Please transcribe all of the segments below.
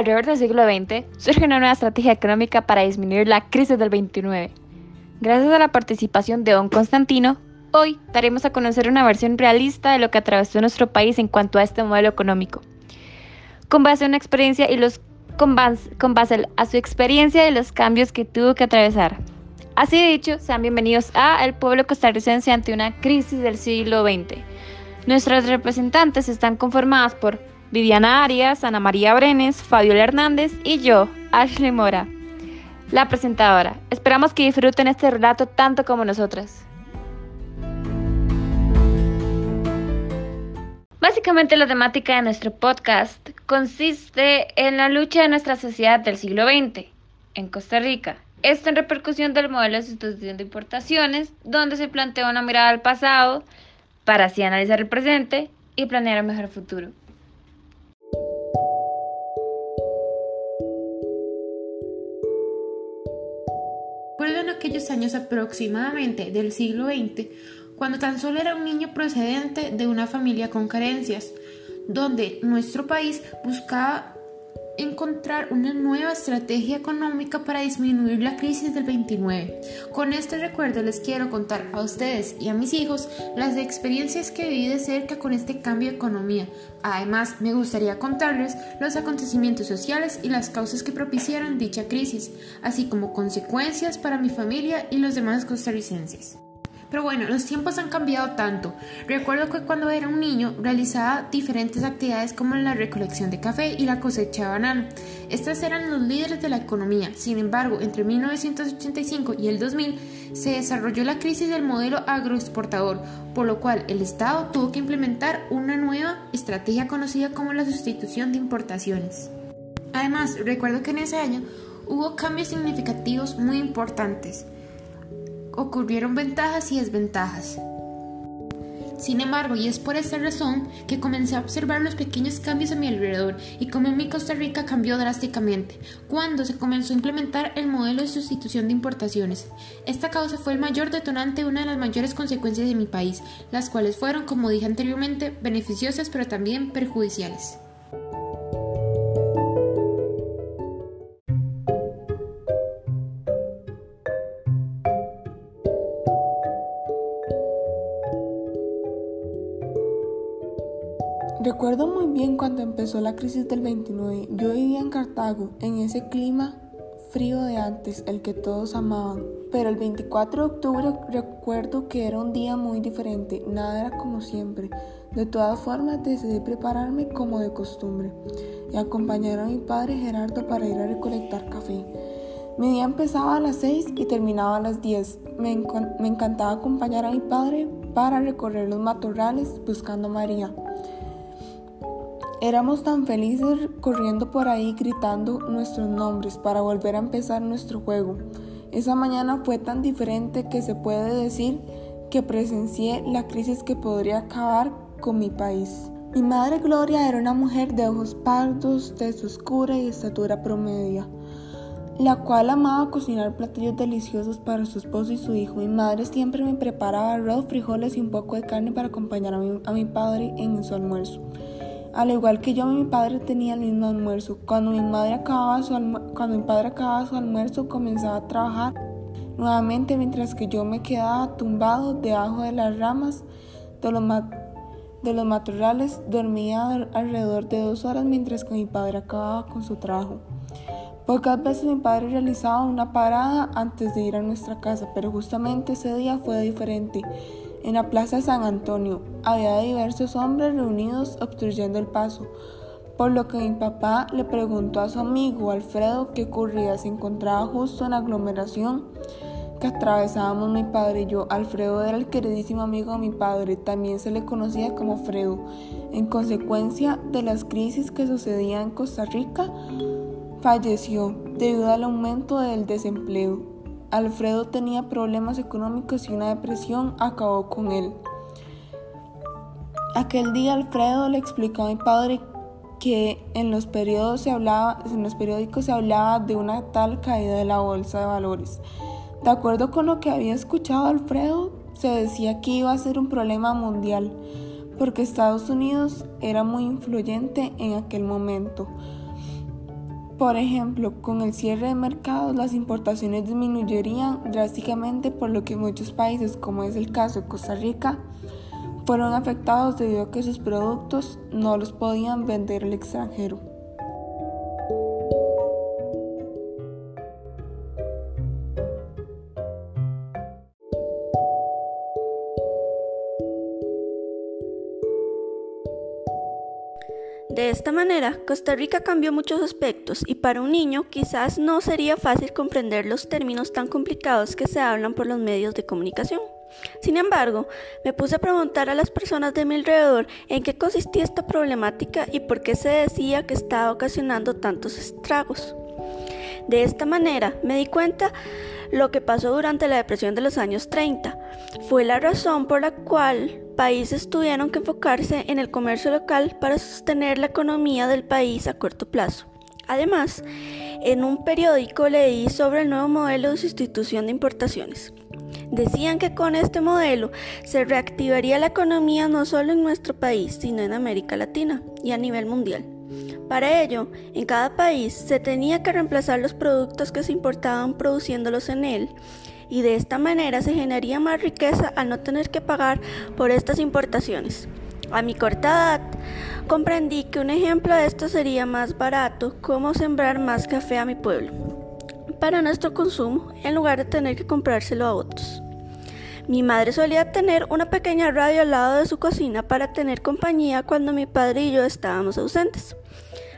alrededor del siglo XX, surge una nueva estrategia económica para disminuir la crisis del 29. Gracias a la participación de don Constantino, hoy daremos a conocer una versión realista de lo que atravesó nuestro país en cuanto a este modelo económico. Con base en una experiencia y los con base, con base a su experiencia y los cambios que tuvo que atravesar. Así dicho, sean bienvenidos a El pueblo costarricense ante una crisis del siglo XX. Nuestras representantes están conformadas por Viviana Arias, Ana María Brenes, Fabiola Hernández y yo, Ashley Mora, la presentadora. Esperamos que disfruten este relato tanto como nosotras. Básicamente la temática de nuestro podcast consiste en la lucha de nuestra sociedad del siglo XX en Costa Rica. Esto en repercusión del modelo de sustitución de importaciones, donde se plantea una mirada al pasado para así analizar el presente y planear un mejor futuro. Aquellos años aproximadamente del siglo XX, cuando tan solo era un niño procedente de una familia con carencias, donde nuestro país buscaba encontrar una nueva estrategia económica para disminuir la crisis del 29. Con este recuerdo les quiero contar a ustedes y a mis hijos las experiencias que viví de cerca con este cambio de economía. Además, me gustaría contarles los acontecimientos sociales y las causas que propiciaron dicha crisis, así como consecuencias para mi familia y los demás costarricenses. Pero bueno, los tiempos han cambiado tanto. Recuerdo que cuando era un niño realizaba diferentes actividades como la recolección de café y la cosecha de banano. Estas eran los líderes de la economía. Sin embargo, entre 1985 y el 2000 se desarrolló la crisis del modelo agroexportador, por lo cual el Estado tuvo que implementar una nueva estrategia conocida como la sustitución de importaciones. Además, recuerdo que en ese año hubo cambios significativos muy importantes ocurrieron ventajas y desventajas. Sin embargo, y es por esta razón que comencé a observar los pequeños cambios a mi alrededor y cómo mi Costa Rica cambió drásticamente cuando se comenzó a implementar el modelo de sustitución de importaciones. Esta causa fue el mayor detonante de una de las mayores consecuencias de mi país, las cuales fueron, como dije anteriormente, beneficiosas pero también perjudiciales. Recuerdo muy bien cuando empezó la crisis del 29. Yo vivía en Cartago, en ese clima frío de antes, el que todos amaban. Pero el 24 de octubre recuerdo que era un día muy diferente, nada era como siempre. De todas formas decidí prepararme como de costumbre y acompañar a mi padre Gerardo para ir a recolectar café. Mi día empezaba a las 6 y terminaba a las 10. Me, encantaba acompañar a mi padre para recorrer los matorrales buscando a María. Éramos tan felices corriendo por ahí gritando nuestros nombres para volver a empezar nuestro juego. Esa mañana fue tan diferente que se puede decir que presencié la crisis que podría acabar con mi país. Mi madre Gloria era una mujer de ojos pardos, tez oscura y estatura promedia, la cual amaba cocinar platillos deliciosos para su esposo y su hijo. Mi madre siempre me preparaba arroz, frijoles y un poco de carne para acompañar a mi, a mi padre en su almuerzo. Al igual que yo, mi padre tenía el mismo almuerzo. Cuando mi, madre acababa su cuando mi padre acababa su almuerzo, comenzaba a trabajar nuevamente mientras que yo me quedaba tumbado debajo de las ramas de los, de los matorrales. Dormía alrededor de dos horas mientras que mi padre acababa con su trabajo. Pocas veces mi padre realizaba una parada antes de ir a nuestra casa, pero justamente ese día fue diferente. En la plaza San Antonio había diversos hombres reunidos obstruyendo el paso, por lo que mi papá le preguntó a su amigo Alfredo qué ocurría. Se encontraba justo en la aglomeración que atravesábamos mi padre y yo. Alfredo era el queridísimo amigo de mi padre, también se le conocía como Fredo. En consecuencia de las crisis que sucedían en Costa Rica, falleció debido al aumento del desempleo. Alfredo tenía problemas económicos y una depresión acabó con él. Aquel día Alfredo le explicó a mi padre que en los, periódicos se hablaba, en los periódicos se hablaba de una tal caída de la bolsa de valores. De acuerdo con lo que había escuchado Alfredo, se decía que iba a ser un problema mundial, porque Estados Unidos era muy influyente en aquel momento. Por ejemplo, con el cierre de mercados las importaciones disminuirían drásticamente por lo que muchos países, como es el caso de Costa Rica, fueron afectados debido a que sus productos no los podían vender al extranjero. De esta manera, Costa Rica cambió muchos aspectos y para un niño quizás no sería fácil comprender los términos tan complicados que se hablan por los medios de comunicación. Sin embargo, me puse a preguntar a las personas de mi alrededor en qué consistía esta problemática y por qué se decía que estaba ocasionando tantos estragos. De esta manera me di cuenta lo que pasó durante la depresión de los años 30. Fue la razón por la cual países tuvieron que enfocarse en el comercio local para sostener la economía del país a corto plazo. Además, en un periódico leí sobre el nuevo modelo de sustitución de importaciones. Decían que con este modelo se reactivaría la economía no solo en nuestro país, sino en América Latina y a nivel mundial. Para ello, en cada país se tenía que reemplazar los productos que se importaban produciéndolos en él y de esta manera se generaría más riqueza al no tener que pagar por estas importaciones. A mi corta edad, comprendí que un ejemplo de esto sería más barato como sembrar más café a mi pueblo para nuestro consumo en lugar de tener que comprárselo a otros. Mi madre solía tener una pequeña radio al lado de su cocina para tener compañía cuando mi padre y yo estábamos ausentes.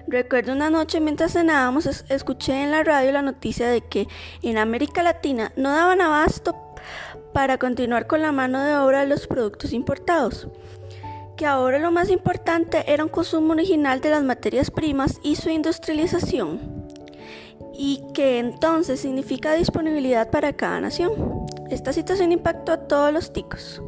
Recuerdo una noche mientras cenábamos escuché en la radio la noticia de que en América Latina no daban abasto para continuar con la mano de obra de los productos importados, que ahora lo más importante era un consumo original de las materias primas y su industrialización, y que entonces significa disponibilidad para cada nación. Esta situación impactó a todos los ticos.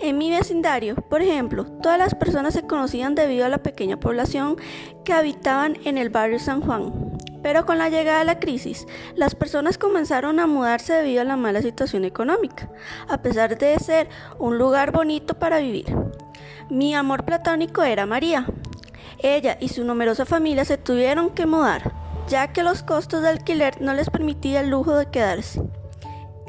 En mi vecindario, por ejemplo, todas las personas se conocían debido a la pequeña población que habitaban en el barrio San Juan. Pero con la llegada de la crisis, las personas comenzaron a mudarse debido a la mala situación económica, a pesar de ser un lugar bonito para vivir. Mi amor platónico era María. Ella y su numerosa familia se tuvieron que mudar, ya que los costos de alquiler no les permitía el lujo de quedarse.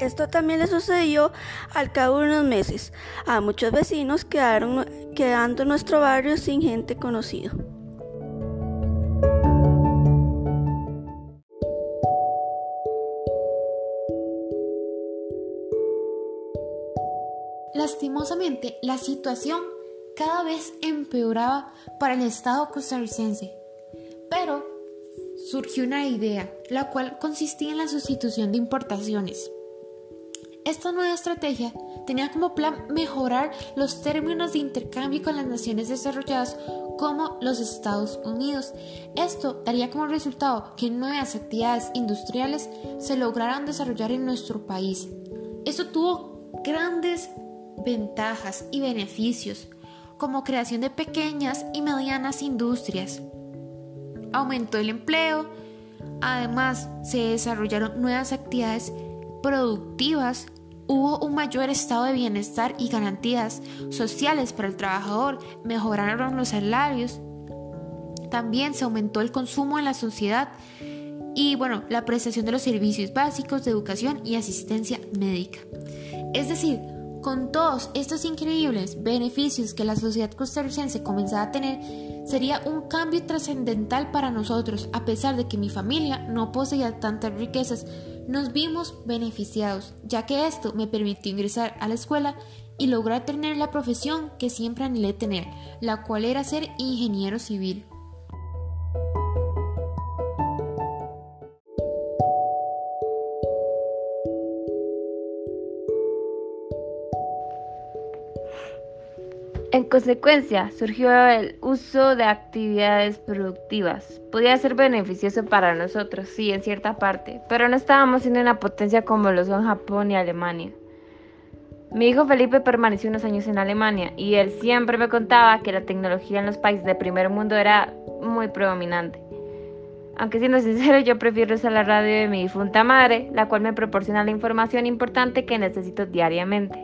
Esto también le sucedió al cabo de unos meses. A muchos vecinos quedaron quedando nuestro barrio sin gente conocida. Lastimosamente, la situación cada vez empeoraba para el Estado costarricense. Pero surgió una idea, la cual consistía en la sustitución de importaciones. Esta nueva estrategia tenía como plan mejorar los términos de intercambio con las naciones desarrolladas como los Estados Unidos. Esto daría como resultado que nuevas actividades industriales se lograran desarrollar en nuestro país. Esto tuvo grandes ventajas y beneficios, como creación de pequeñas y medianas industrias. Aumentó el empleo, además se desarrollaron nuevas actividades productivas, hubo un mayor estado de bienestar y garantías sociales para el trabajador, mejoraron los salarios, también se aumentó el consumo en la sociedad y bueno, la prestación de los servicios básicos de educación y asistencia médica. Es decir, con todos estos increíbles beneficios que la sociedad costarricense comenzaba a tener, sería un cambio trascendental para nosotros, a pesar de que mi familia no poseía tantas riquezas nos vimos beneficiados, ya que esto me permitió ingresar a la escuela y lograr tener la profesión que siempre anhelé tener, la cual era ser ingeniero civil. Consecuencia, surgió el uso de actividades productivas. Podía ser beneficioso para nosotros, sí, en cierta parte, pero no estábamos siendo una potencia como lo son Japón y Alemania. Mi hijo Felipe permaneció unos años en Alemania y él siempre me contaba que la tecnología en los países de primer mundo era muy predominante. Aunque siendo sincero, yo prefiero usar la radio de mi difunta madre, la cual me proporciona la información importante que necesito diariamente.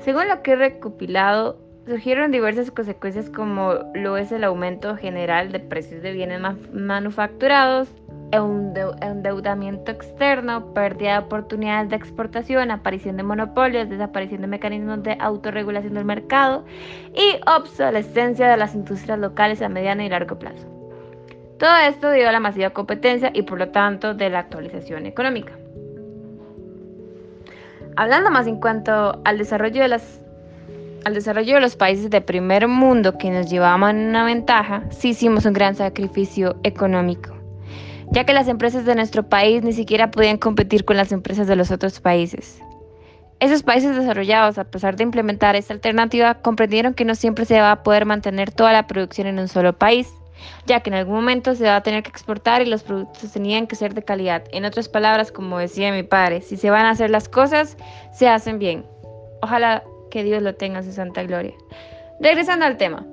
Según lo que he recopilado, surgieron diversas consecuencias como lo es el aumento general de precios de bienes manufacturados, endeudamiento externo, pérdida de oportunidades de exportación, aparición de monopolios, desaparición de mecanismos de autorregulación del mercado y obsolescencia de las industrias locales a mediano y largo plazo. Todo esto debido a la masiva competencia y por lo tanto de la actualización económica. Hablando más en cuanto al desarrollo de las al desarrollo de los países de primer mundo que nos llevaban una ventaja, sí hicimos un gran sacrificio económico, ya que las empresas de nuestro país ni siquiera podían competir con las empresas de los otros países. Esos países desarrollados, a pesar de implementar esta alternativa, comprendieron que no siempre se va a poder mantener toda la producción en un solo país, ya que en algún momento se va a tener que exportar y los productos tenían que ser de calidad. En otras palabras, como decía mi padre, si se van a hacer las cosas, se hacen bien. Ojalá que Dios lo tenga en su santa gloria. Regresando al tema,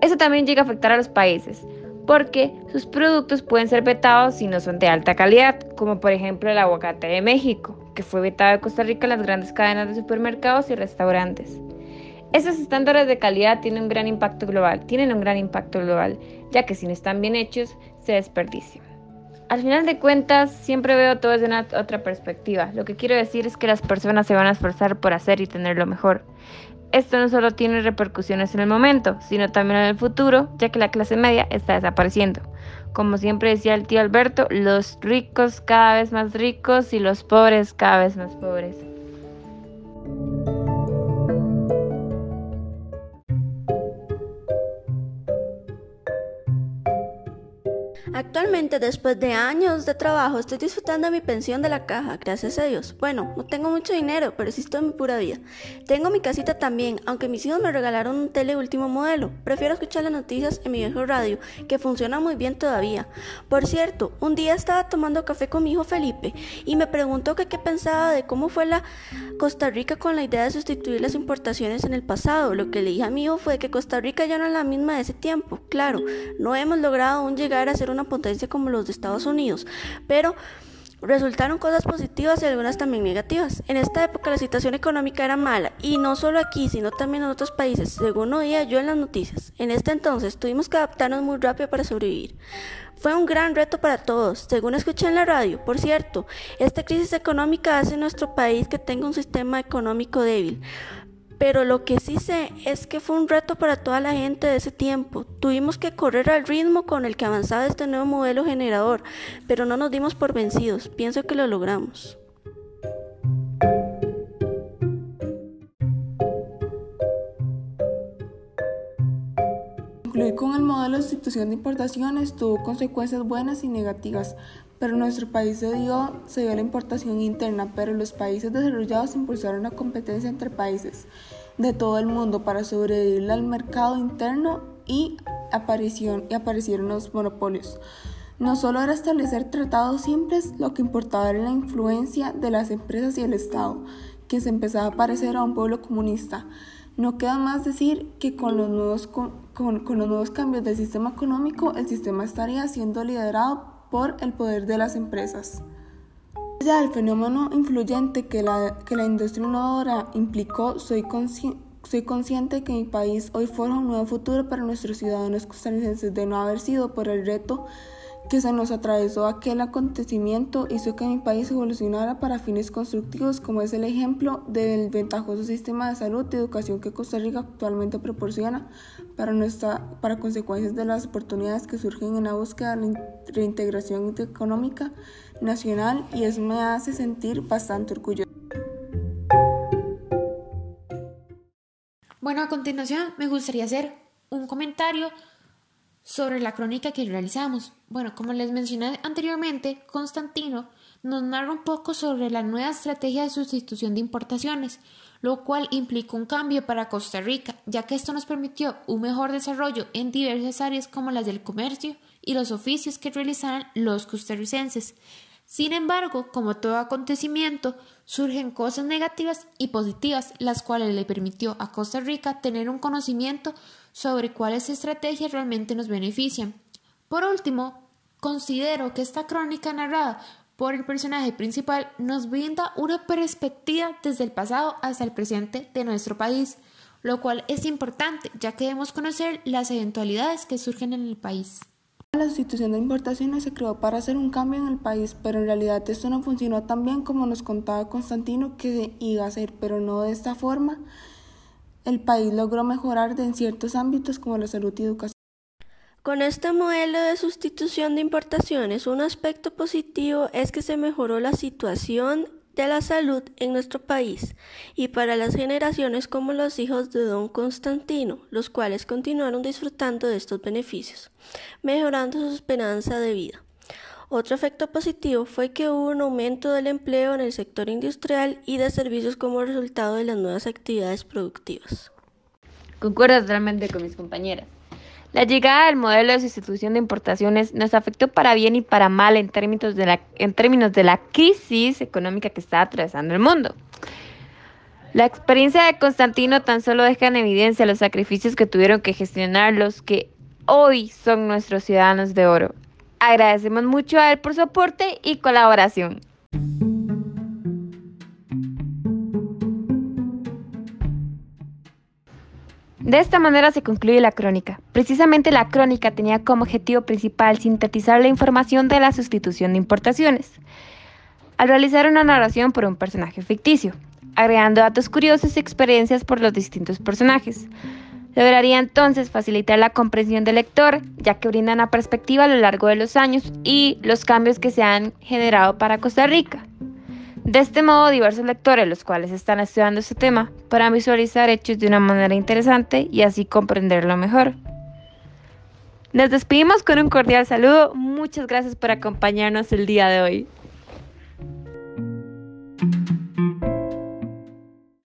eso también llega a afectar a los países, porque sus productos pueden ser vetados si no son de alta calidad, como por ejemplo el aguacate de México, que fue vetado de Costa Rica en las grandes cadenas de supermercados y restaurantes. Esos estándares de calidad tienen un gran impacto global, tienen un gran impacto global, ya que si no están bien hechos, se desperdician. Al final de cuentas, siempre veo todo desde una otra perspectiva. Lo que quiero decir es que las personas se van a esforzar por hacer y tener lo mejor. Esto no solo tiene repercusiones en el momento, sino también en el futuro, ya que la clase media está desapareciendo. Como siempre decía el tío Alberto, los ricos cada vez más ricos y los pobres cada vez más pobres. Actualmente, después de años de trabajo, estoy disfrutando de mi pensión de la caja, gracias a Dios. Bueno, no tengo mucho dinero, pero estoy en mi pura vida. Tengo mi casita también, aunque mis hijos me regalaron un tele último modelo. Prefiero escuchar las noticias en mi viejo radio, que funciona muy bien todavía. Por cierto, un día estaba tomando café con mi hijo Felipe y me preguntó que qué pensaba de cómo fue la Costa Rica con la idea de sustituir las importaciones en el pasado. Lo que le dije a mi hijo fue que Costa Rica ya no es la misma de ese tiempo. Claro, no hemos logrado aún llegar a ser una potencia como los de Estados Unidos, pero resultaron cosas positivas y algunas también negativas. En esta época la situación económica era mala y no solo aquí, sino también en otros países, según oía yo en las noticias. En este entonces tuvimos que adaptarnos muy rápido para sobrevivir. Fue un gran reto para todos, según escuché en la radio. Por cierto, esta crisis económica hace nuestro país que tenga un sistema económico débil. Pero lo que sí sé es que fue un reto para toda la gente de ese tiempo. Tuvimos que correr al ritmo con el que avanzaba este nuevo modelo generador, pero no nos dimos por vencidos. Pienso que lo logramos. Concluir con el modelo de sustitución de importaciones tuvo consecuencias buenas y negativas, pero nuestro país se dio, se dio la importación interna, pero los países desarrollados impulsaron la competencia entre países de todo el mundo para sobrevivir al mercado interno y, aparición, y aparecieron los monopolios. No solo era establecer tratados simples, lo que importaba era la influencia de las empresas y el Estado, que se empezaba a parecer a un pueblo comunista. No queda más decir que con los nuevos, con, con, los nuevos cambios del sistema económico, el sistema estaría siendo liderado por el poder de las empresas. Ya el fenómeno influyente que la, que la industria innovadora implicó, soy, consci soy consciente que mi país hoy forja un nuevo futuro para nuestros ciudadanos costarricenses de no haber sido por el reto que se nos atravesó aquel acontecimiento hizo que mi país evolucionara para fines constructivos, como es el ejemplo del ventajoso sistema de salud y educación que Costa Rica actualmente proporciona para, nuestra, para consecuencias de las oportunidades que surgen en la búsqueda de la reintegración económica nacional y eso me hace sentir bastante orgulloso. Bueno, a continuación me gustaría hacer un comentario sobre la crónica que realizamos. Bueno, como les mencioné anteriormente, Constantino nos narra un poco sobre la nueva estrategia de sustitución de importaciones, lo cual implicó un cambio para Costa Rica, ya que esto nos permitió un mejor desarrollo en diversas áreas como las del comercio y los oficios que realizaban los costarricenses. Sin embargo, como todo acontecimiento, surgen cosas negativas y positivas, las cuales le permitió a Costa Rica tener un conocimiento sobre cuáles estrategias realmente nos benefician. Por último, considero que esta crónica narrada por el personaje principal nos brinda una perspectiva desde el pasado hasta el presente de nuestro país, lo cual es importante ya que debemos conocer las eventualidades que surgen en el país. La institución de importaciones se creó para hacer un cambio en el país, pero en realidad esto no funcionó tan bien como nos contaba Constantino que iba a ser, pero no de esta forma. El país logró mejorar en ciertos ámbitos como la salud y educación. Con este modelo de sustitución de importaciones, un aspecto positivo es que se mejoró la situación de la salud en nuestro país y para las generaciones como los hijos de don Constantino, los cuales continuaron disfrutando de estos beneficios, mejorando su esperanza de vida. Otro efecto positivo fue que hubo un aumento del empleo en el sector industrial y de servicios como resultado de las nuevas actividades productivas. Concuerdo totalmente con mis compañeras. La llegada del modelo de sustitución de importaciones nos afectó para bien y para mal en términos de la, en términos de la crisis económica que está atravesando el mundo. La experiencia de Constantino tan solo deja en evidencia los sacrificios que tuvieron que gestionar los que hoy son nuestros ciudadanos de oro. Agradecemos mucho a él por su aporte y colaboración. De esta manera se concluye la crónica. Precisamente la crónica tenía como objetivo principal sintetizar la información de la sustitución de importaciones, al realizar una narración por un personaje ficticio, agregando datos curiosos y experiencias por los distintos personajes. Lograría entonces facilitar la comprensión del lector, ya que brinda una perspectiva a lo largo de los años y los cambios que se han generado para Costa Rica. De este modo, diversos lectores, los cuales están estudiando este tema, podrán visualizar hechos de una manera interesante y así comprenderlo mejor. Nos despedimos con un cordial saludo. Muchas gracias por acompañarnos el día de hoy.